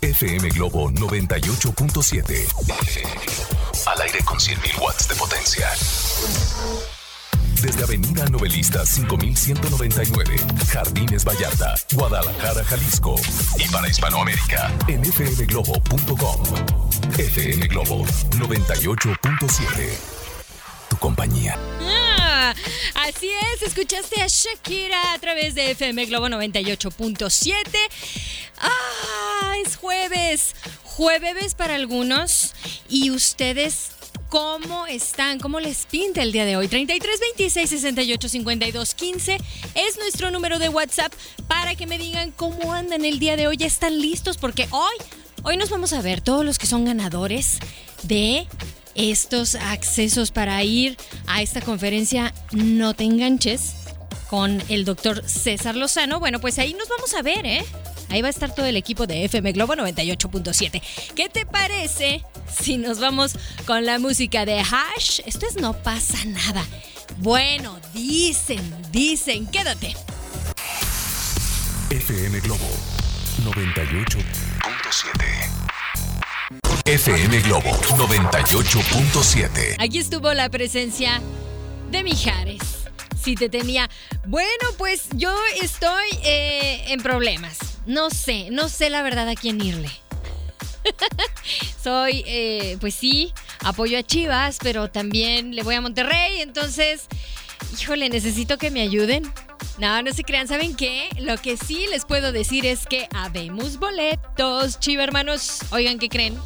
FM Globo 98.7. Al aire con 100.000 watts de potencia. Desde Avenida Novelista 5199, Jardines Vallarta, Guadalajara, Jalisco. Y para Hispanoamérica, en fmglobo.com. FM Globo 98.7. Tu compañía. Ah, así es, escuchaste a Shakira a través de FM Globo 98.7. Ah, es jueves. Jueves para algunos. ¿Y ustedes cómo están? ¿Cómo les pinta el día de hoy? 33 26 68 52 15 es nuestro número de WhatsApp para que me digan cómo andan el día de hoy. ¿Ya están listos? Porque hoy, hoy nos vamos a ver todos los que son ganadores de estos accesos para ir a esta conferencia No te enganches con el doctor César Lozano. Bueno, pues ahí nos vamos a ver, ¿eh? Ahí va a estar todo el equipo de FM Globo 98.7. ¿Qué te parece si nos vamos con la música de Hash? Esto es No pasa nada. Bueno, dicen, dicen, quédate. FM Globo 98.7. FM Globo 98.7. Aquí estuvo la presencia de Mijares. Si te tenía. Bueno, pues yo estoy eh, en problemas. No sé, no sé la verdad a quién irle. Soy, eh, pues sí, apoyo a Chivas, pero también le voy a Monterrey, entonces, híjole, necesito que me ayuden. No, no se crean, ¿saben qué? Lo que sí les puedo decir es que habemos boletos, Chiva hermanos. Oigan, ¿qué creen?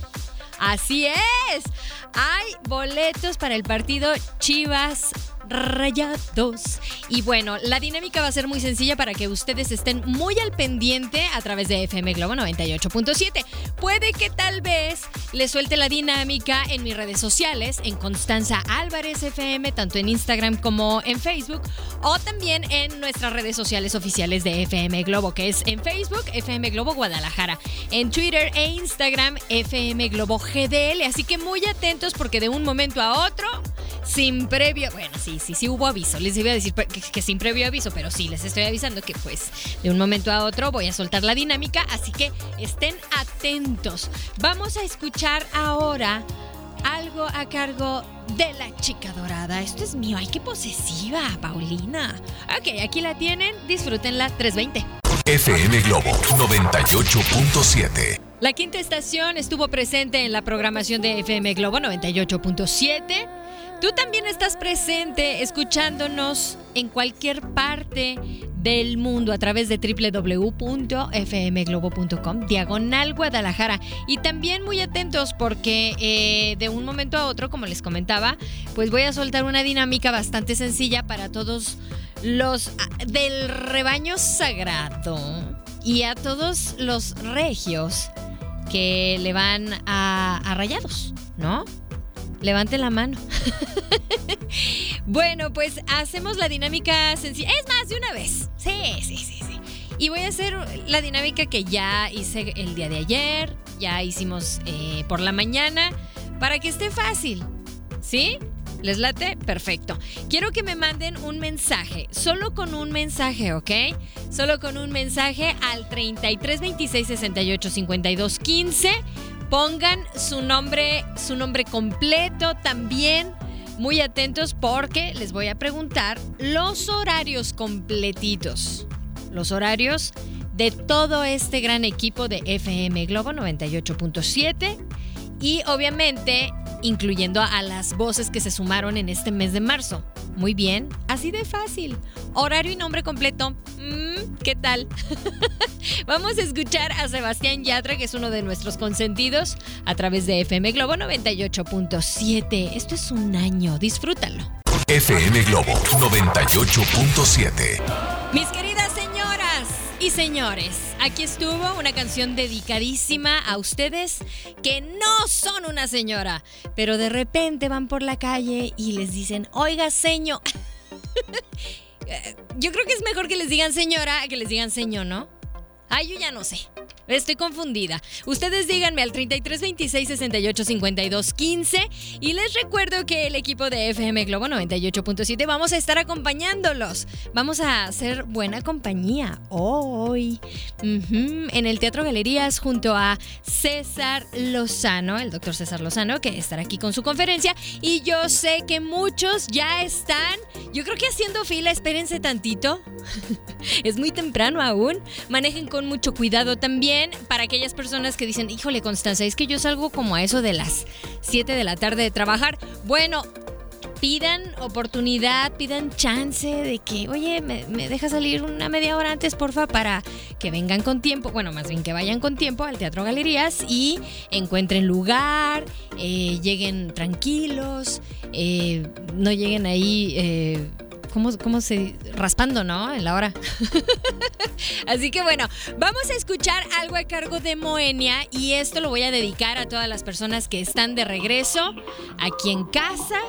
Así es. Hay boletos para el partido Chivas Rayados. Y bueno, la dinámica va a ser muy sencilla para que ustedes estén muy al pendiente a través de FM Globo 98.7. Puede que tal vez les suelte la dinámica en mis redes sociales, en Constanza Álvarez FM, tanto en Instagram como en Facebook, o también en nuestras redes sociales oficiales de FM Globo, que es en Facebook, FM Globo Guadalajara, en Twitter e Instagram, FM Globo GDL. Así que muy atentos porque de un momento a otro, sin previo, bueno, sí, sí, sí hubo aviso. Les iba a decir que, que, sin previo aviso, pero sí, les estoy avisando que pues de un momento a otro voy a soltar la dinámica, así que estén atentos. Vamos a escuchar ahora algo a cargo de la chica dorada. Esto es mío, ay, qué posesiva, Paulina. Ok, aquí la tienen, disfrútenla 320. FM Globo 98.7. La quinta estación estuvo presente en la programación de FM Globo 98.7. Tú también estás presente escuchándonos en cualquier parte del mundo a través de www.fmglobo.com, diagonal Guadalajara. Y también muy atentos porque eh, de un momento a otro, como les comentaba, pues voy a soltar una dinámica bastante sencilla para todos los ah, del rebaño sagrado y a todos los regios que le van a, a rayados, ¿no? Levante la mano. bueno, pues hacemos la dinámica sencilla. Es más, de una vez. Sí, sí, sí, sí. Y voy a hacer la dinámica que ya hice el día de ayer. Ya hicimos eh, por la mañana. Para que esté fácil. ¿Sí? ¿Les late? Perfecto. Quiero que me manden un mensaje, solo con un mensaje, ¿ok? Solo con un mensaje al 33 26 68 52 15 Pongan su nombre, su nombre completo también. Muy atentos porque les voy a preguntar los horarios completitos. Los horarios de todo este gran equipo de FM Globo 98.7 y obviamente incluyendo a las voces que se sumaron en este mes de marzo. Muy bien, así de fácil. Horario y nombre completo. Mm, ¿Qué tal? Vamos a escuchar a Sebastián Yatra, que es uno de nuestros consentidos, a través de FM Globo 98.7. Esto es un año, disfrútalo. FM Globo 98.7. Mis queridas señoras, y señores, aquí estuvo una canción dedicadísima a ustedes que no son una señora, pero de repente van por la calle y les dicen, oiga, señor. Yo creo que es mejor que les digan señora que les digan señor, ¿no? Ay, yo ya no sé. Estoy confundida. Ustedes díganme al 33 26 68 52 15 y les recuerdo que el equipo de FM Globo 98.7 vamos a estar acompañándolos. Vamos a hacer buena compañía hoy en el Teatro Galerías junto a César Lozano, el doctor César Lozano, que estará aquí con su conferencia. Y yo sé que muchos ya están, yo creo que haciendo fila, espérense tantito. es muy temprano aún. Manejen con mucho cuidado también para aquellas personas que dicen, híjole Constanza, es que yo salgo como a eso de las 7 de la tarde de trabajar. Bueno, pidan oportunidad, pidan chance de que, oye, me, deja salir una media hora antes, porfa, para que vengan con tiempo, bueno, más bien que vayan con tiempo al Teatro Galerías y encuentren lugar, eh, lleguen tranquilos, eh, no lleguen ahí... Eh, ¿cómo, se...? raspando, ¿no? En la hora. Así que bueno, vamos a escuchar algo a cargo de Moenia y esto lo voy a dedicar a todas las personas que están de regreso aquí en casa.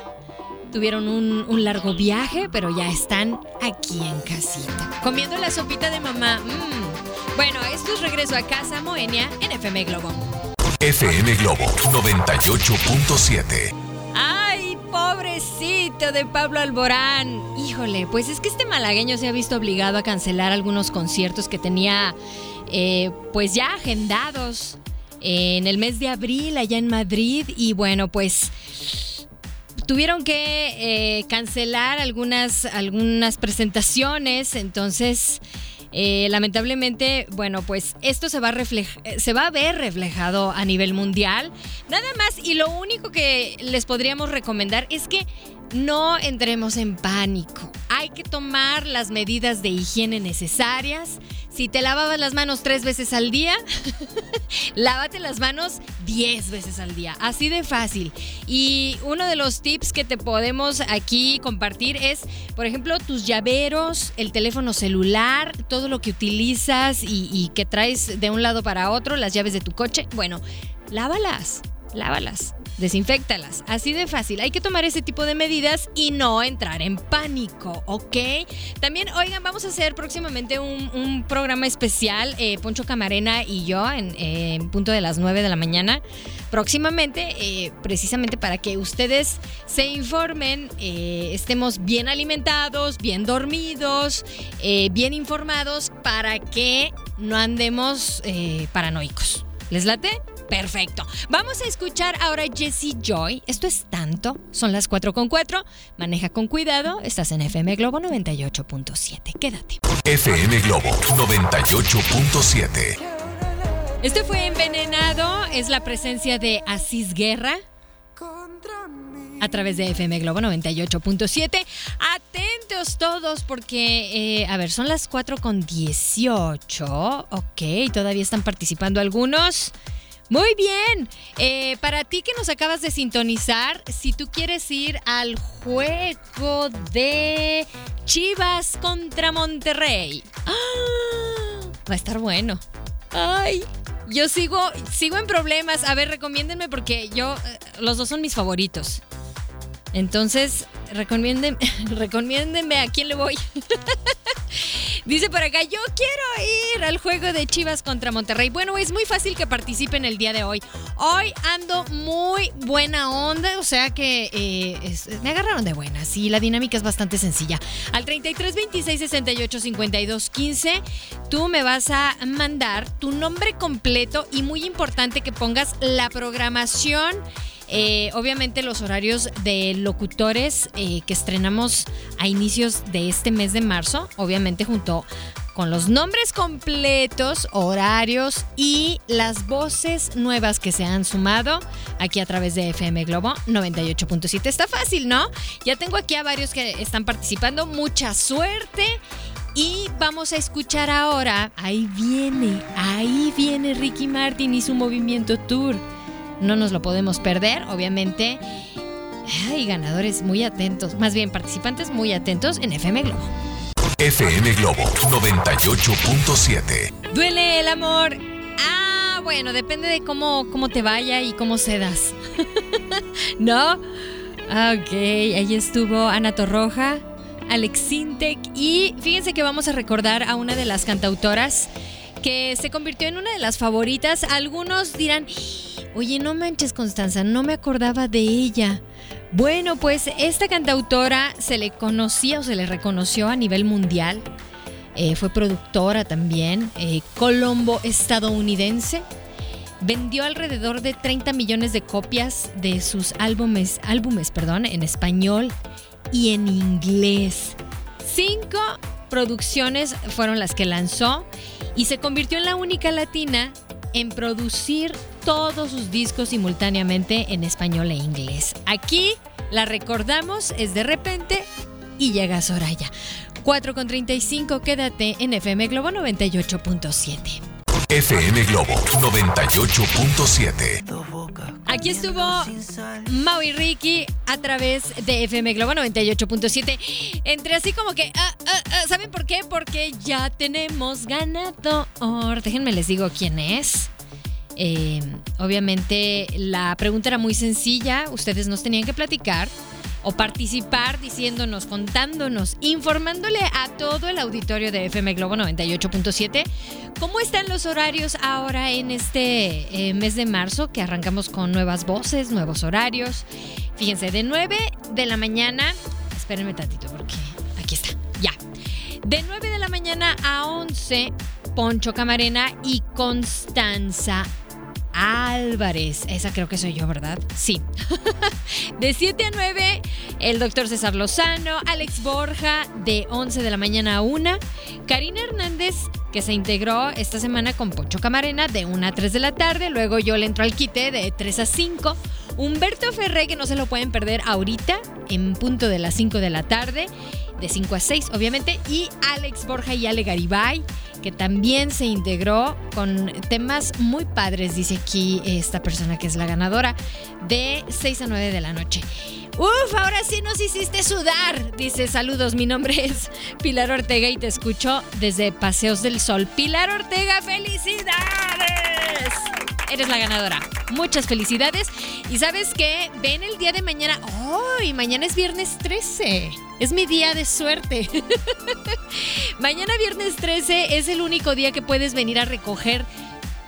Tuvieron un, largo viaje, pero ya están aquí en casita. Comiendo la sopita de mamá. Mm. Bueno, esto es Regreso a Casa Moenia en FM Globo. FM Globo 98.7 pobrecito de Pablo Alborán. Híjole, pues es que este malagueño se ha visto obligado a cancelar algunos conciertos que tenía eh, pues ya agendados en el mes de abril allá en Madrid y bueno, pues tuvieron que eh, cancelar algunas, algunas presentaciones, entonces eh, lamentablemente, bueno, pues esto se va, a se va a ver reflejado a nivel mundial. Nada más, y lo único que les podríamos recomendar es que no entremos en pánico. Hay que tomar las medidas de higiene necesarias. Si te lavabas las manos tres veces al día, lávate las manos diez veces al día. Así de fácil. Y uno de los tips que te podemos aquí compartir es, por ejemplo, tus llaveros, el teléfono celular, todo lo que utilizas y, y que traes de un lado para otro, las llaves de tu coche. Bueno, lávalas, lávalas desinfectalas. Así de fácil. Hay que tomar ese tipo de medidas y no entrar en pánico, ¿ok? También, oigan, vamos a hacer próximamente un, programa especial, eh, Poncho Camarena y yo, en, punto de las 9 de la mañana. Próximamente, eh, precisamente para que ustedes se informen, eh, estemos bien alimentados, bien dormidos, bien informados, para que no andemos paranoicos. ¿Les late? Perfecto. Vamos a escuchar ahora Jessie Joy. Esto es tanto. Son las 4 con 4. Maneja con cuidado. Estás en FM Globo 98.7. Quédate. FM Globo 98.7. Este fue envenenado. Es la presencia de Asís Guerra a través de FM Globo 98.7. Atentos todos porque, eh, a ver, son las 4 con 18. Ok, todavía están participando algunos. Muy bien. Eh, para ti que nos acabas de sintonizar, si tú quieres ir al juego de Chivas contra Monterrey, ¡ah! va a estar bueno. Ay, yo sigo, sigo en problemas. A ver, recomiéndenme porque yo, eh, los dos son mis favoritos. Entonces, recomiéndenme, recomiéndenme a quién le voy. Dice por acá, yo quiero ir al juego de Chivas contra Monterrey. Bueno, es muy fácil que participen el día de hoy. Hoy ando muy buena onda, o sea que eh, me agarraron de buena. Sí, la dinámica es bastante sencilla. Al 33 26 68 52 15, tú me vas a mandar tu nombre completo y muy importante que pongas la programación eh, obviamente los horarios de locutores eh, que estrenamos a inicios de este mes de marzo, obviamente junto con los nombres completos, horarios y las voces nuevas que se han sumado aquí a través de FM Globo 98.7. Está fácil, ¿no? Ya tengo aquí a varios que están participando. Mucha suerte. Y vamos a escuchar ahora, ahí viene, ahí viene Ricky Martin y su movimiento tour no nos lo podemos perder, obviamente. Hay ganadores muy atentos, más bien participantes muy atentos en FM Globo. FM Globo 98.7. ¿Duele el amor? Ah, bueno, depende de cómo, cómo te vaya y cómo cedas. ¿No? Ok, ahí estuvo Ana Torroja, Alex Sintek y fíjense que vamos a recordar a una de las cantautoras que se convirtió en una de las favoritas. Algunos dirán, oye, no manches Constanza, no me acordaba de ella. Bueno, pues esta cantautora se le conocía o se le reconoció a nivel mundial. Eh, fue productora también, eh, colombo estadounidense. Vendió alrededor de 30 millones de copias de sus álbumes, álbumes perdón, en español y en inglés. Cinco producciones fueron las que lanzó y se convirtió en la única latina en producir todos sus discos simultáneamente en español e inglés. Aquí la recordamos, es de repente y llega Soraya. 4 con 35, quédate en FM Globo 98.7. FM Globo 98.7. Aquí estuvo Mau y Ricky a través de FM Globo 98.7. Entre así como que, ah, ah, ah, ¿saben por qué? Porque ya tenemos ganador. Déjenme les digo quién es. Eh, obviamente la pregunta era muy sencilla. Ustedes nos tenían que platicar o participar diciéndonos, contándonos, informándole a todo el auditorio de FM Globo 98.7 cómo están los horarios ahora en este eh, mes de marzo que arrancamos con nuevas voces, nuevos horarios. Fíjense, de 9 de la mañana, espérenme tantito porque aquí está, ya. De 9 de la mañana a 11, Poncho Camarena y Constanza Álvarez. Esa creo que soy yo, ¿verdad? Sí. de 7 a 9, el doctor César Lozano, Alex Borja, de 11 de la mañana a 1, Karina Hernández, que se integró esta semana con Poncho Camarena, de 1 a 3 de la tarde, luego yo le entro al quite de 3 a 5. Humberto Ferré, que no se lo pueden perder ahorita, en punto de las 5 de la tarde, de 5 a 6, obviamente, y Alex Borja y Ale Garibay que también se integró con temas muy padres, dice aquí esta persona que es la ganadora, de 6 a 9 de la noche. Uf, ahora sí nos hiciste sudar. Dice, saludos, mi nombre es Pilar Ortega y te escucho desde Paseos del Sol. Pilar Ortega, felicidades. Eres la ganadora. Muchas felicidades. Y sabes qué, ven el día de mañana. ¡Ay! mañana es viernes 13. Es mi día de suerte. mañana viernes 13 es el único día que puedes venir a recoger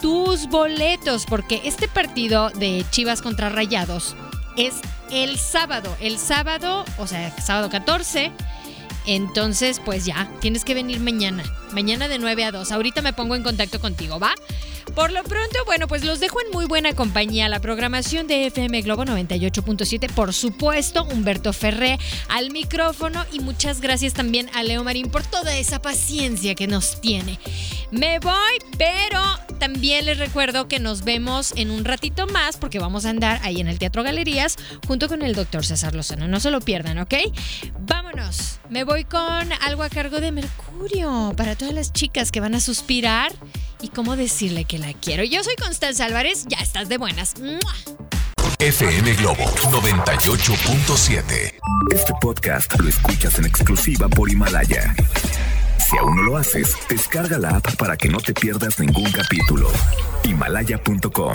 tus boletos porque este partido de Chivas contra Rayados es el sábado. El sábado, o sea, sábado 14. Entonces, pues ya, tienes que venir mañana. Mañana de 9 a 2. Ahorita me pongo en contacto contigo, ¿va? Por lo pronto, bueno, pues los dejo en muy buena compañía. La programación de FM Globo 98.7, por supuesto, Humberto Ferré al micrófono y muchas gracias también a Leo Marín por toda esa paciencia que nos tiene. Me voy, pero también les recuerdo que nos vemos en un ratito más porque vamos a andar ahí en el Teatro Galerías junto con el doctor César Lozano. No se lo pierdan, ¿ok? Vámonos. Me voy con algo a cargo de Mercurio para todas las chicas que van a suspirar y cómo decirle que la quiero. Yo soy Constanza Álvarez, ya estás de buenas. FM Globo 98.7. Este podcast lo escuchas en exclusiva por Himalaya. Si aún no lo haces, descarga la app para que no te pierdas ningún capítulo. Himalaya.com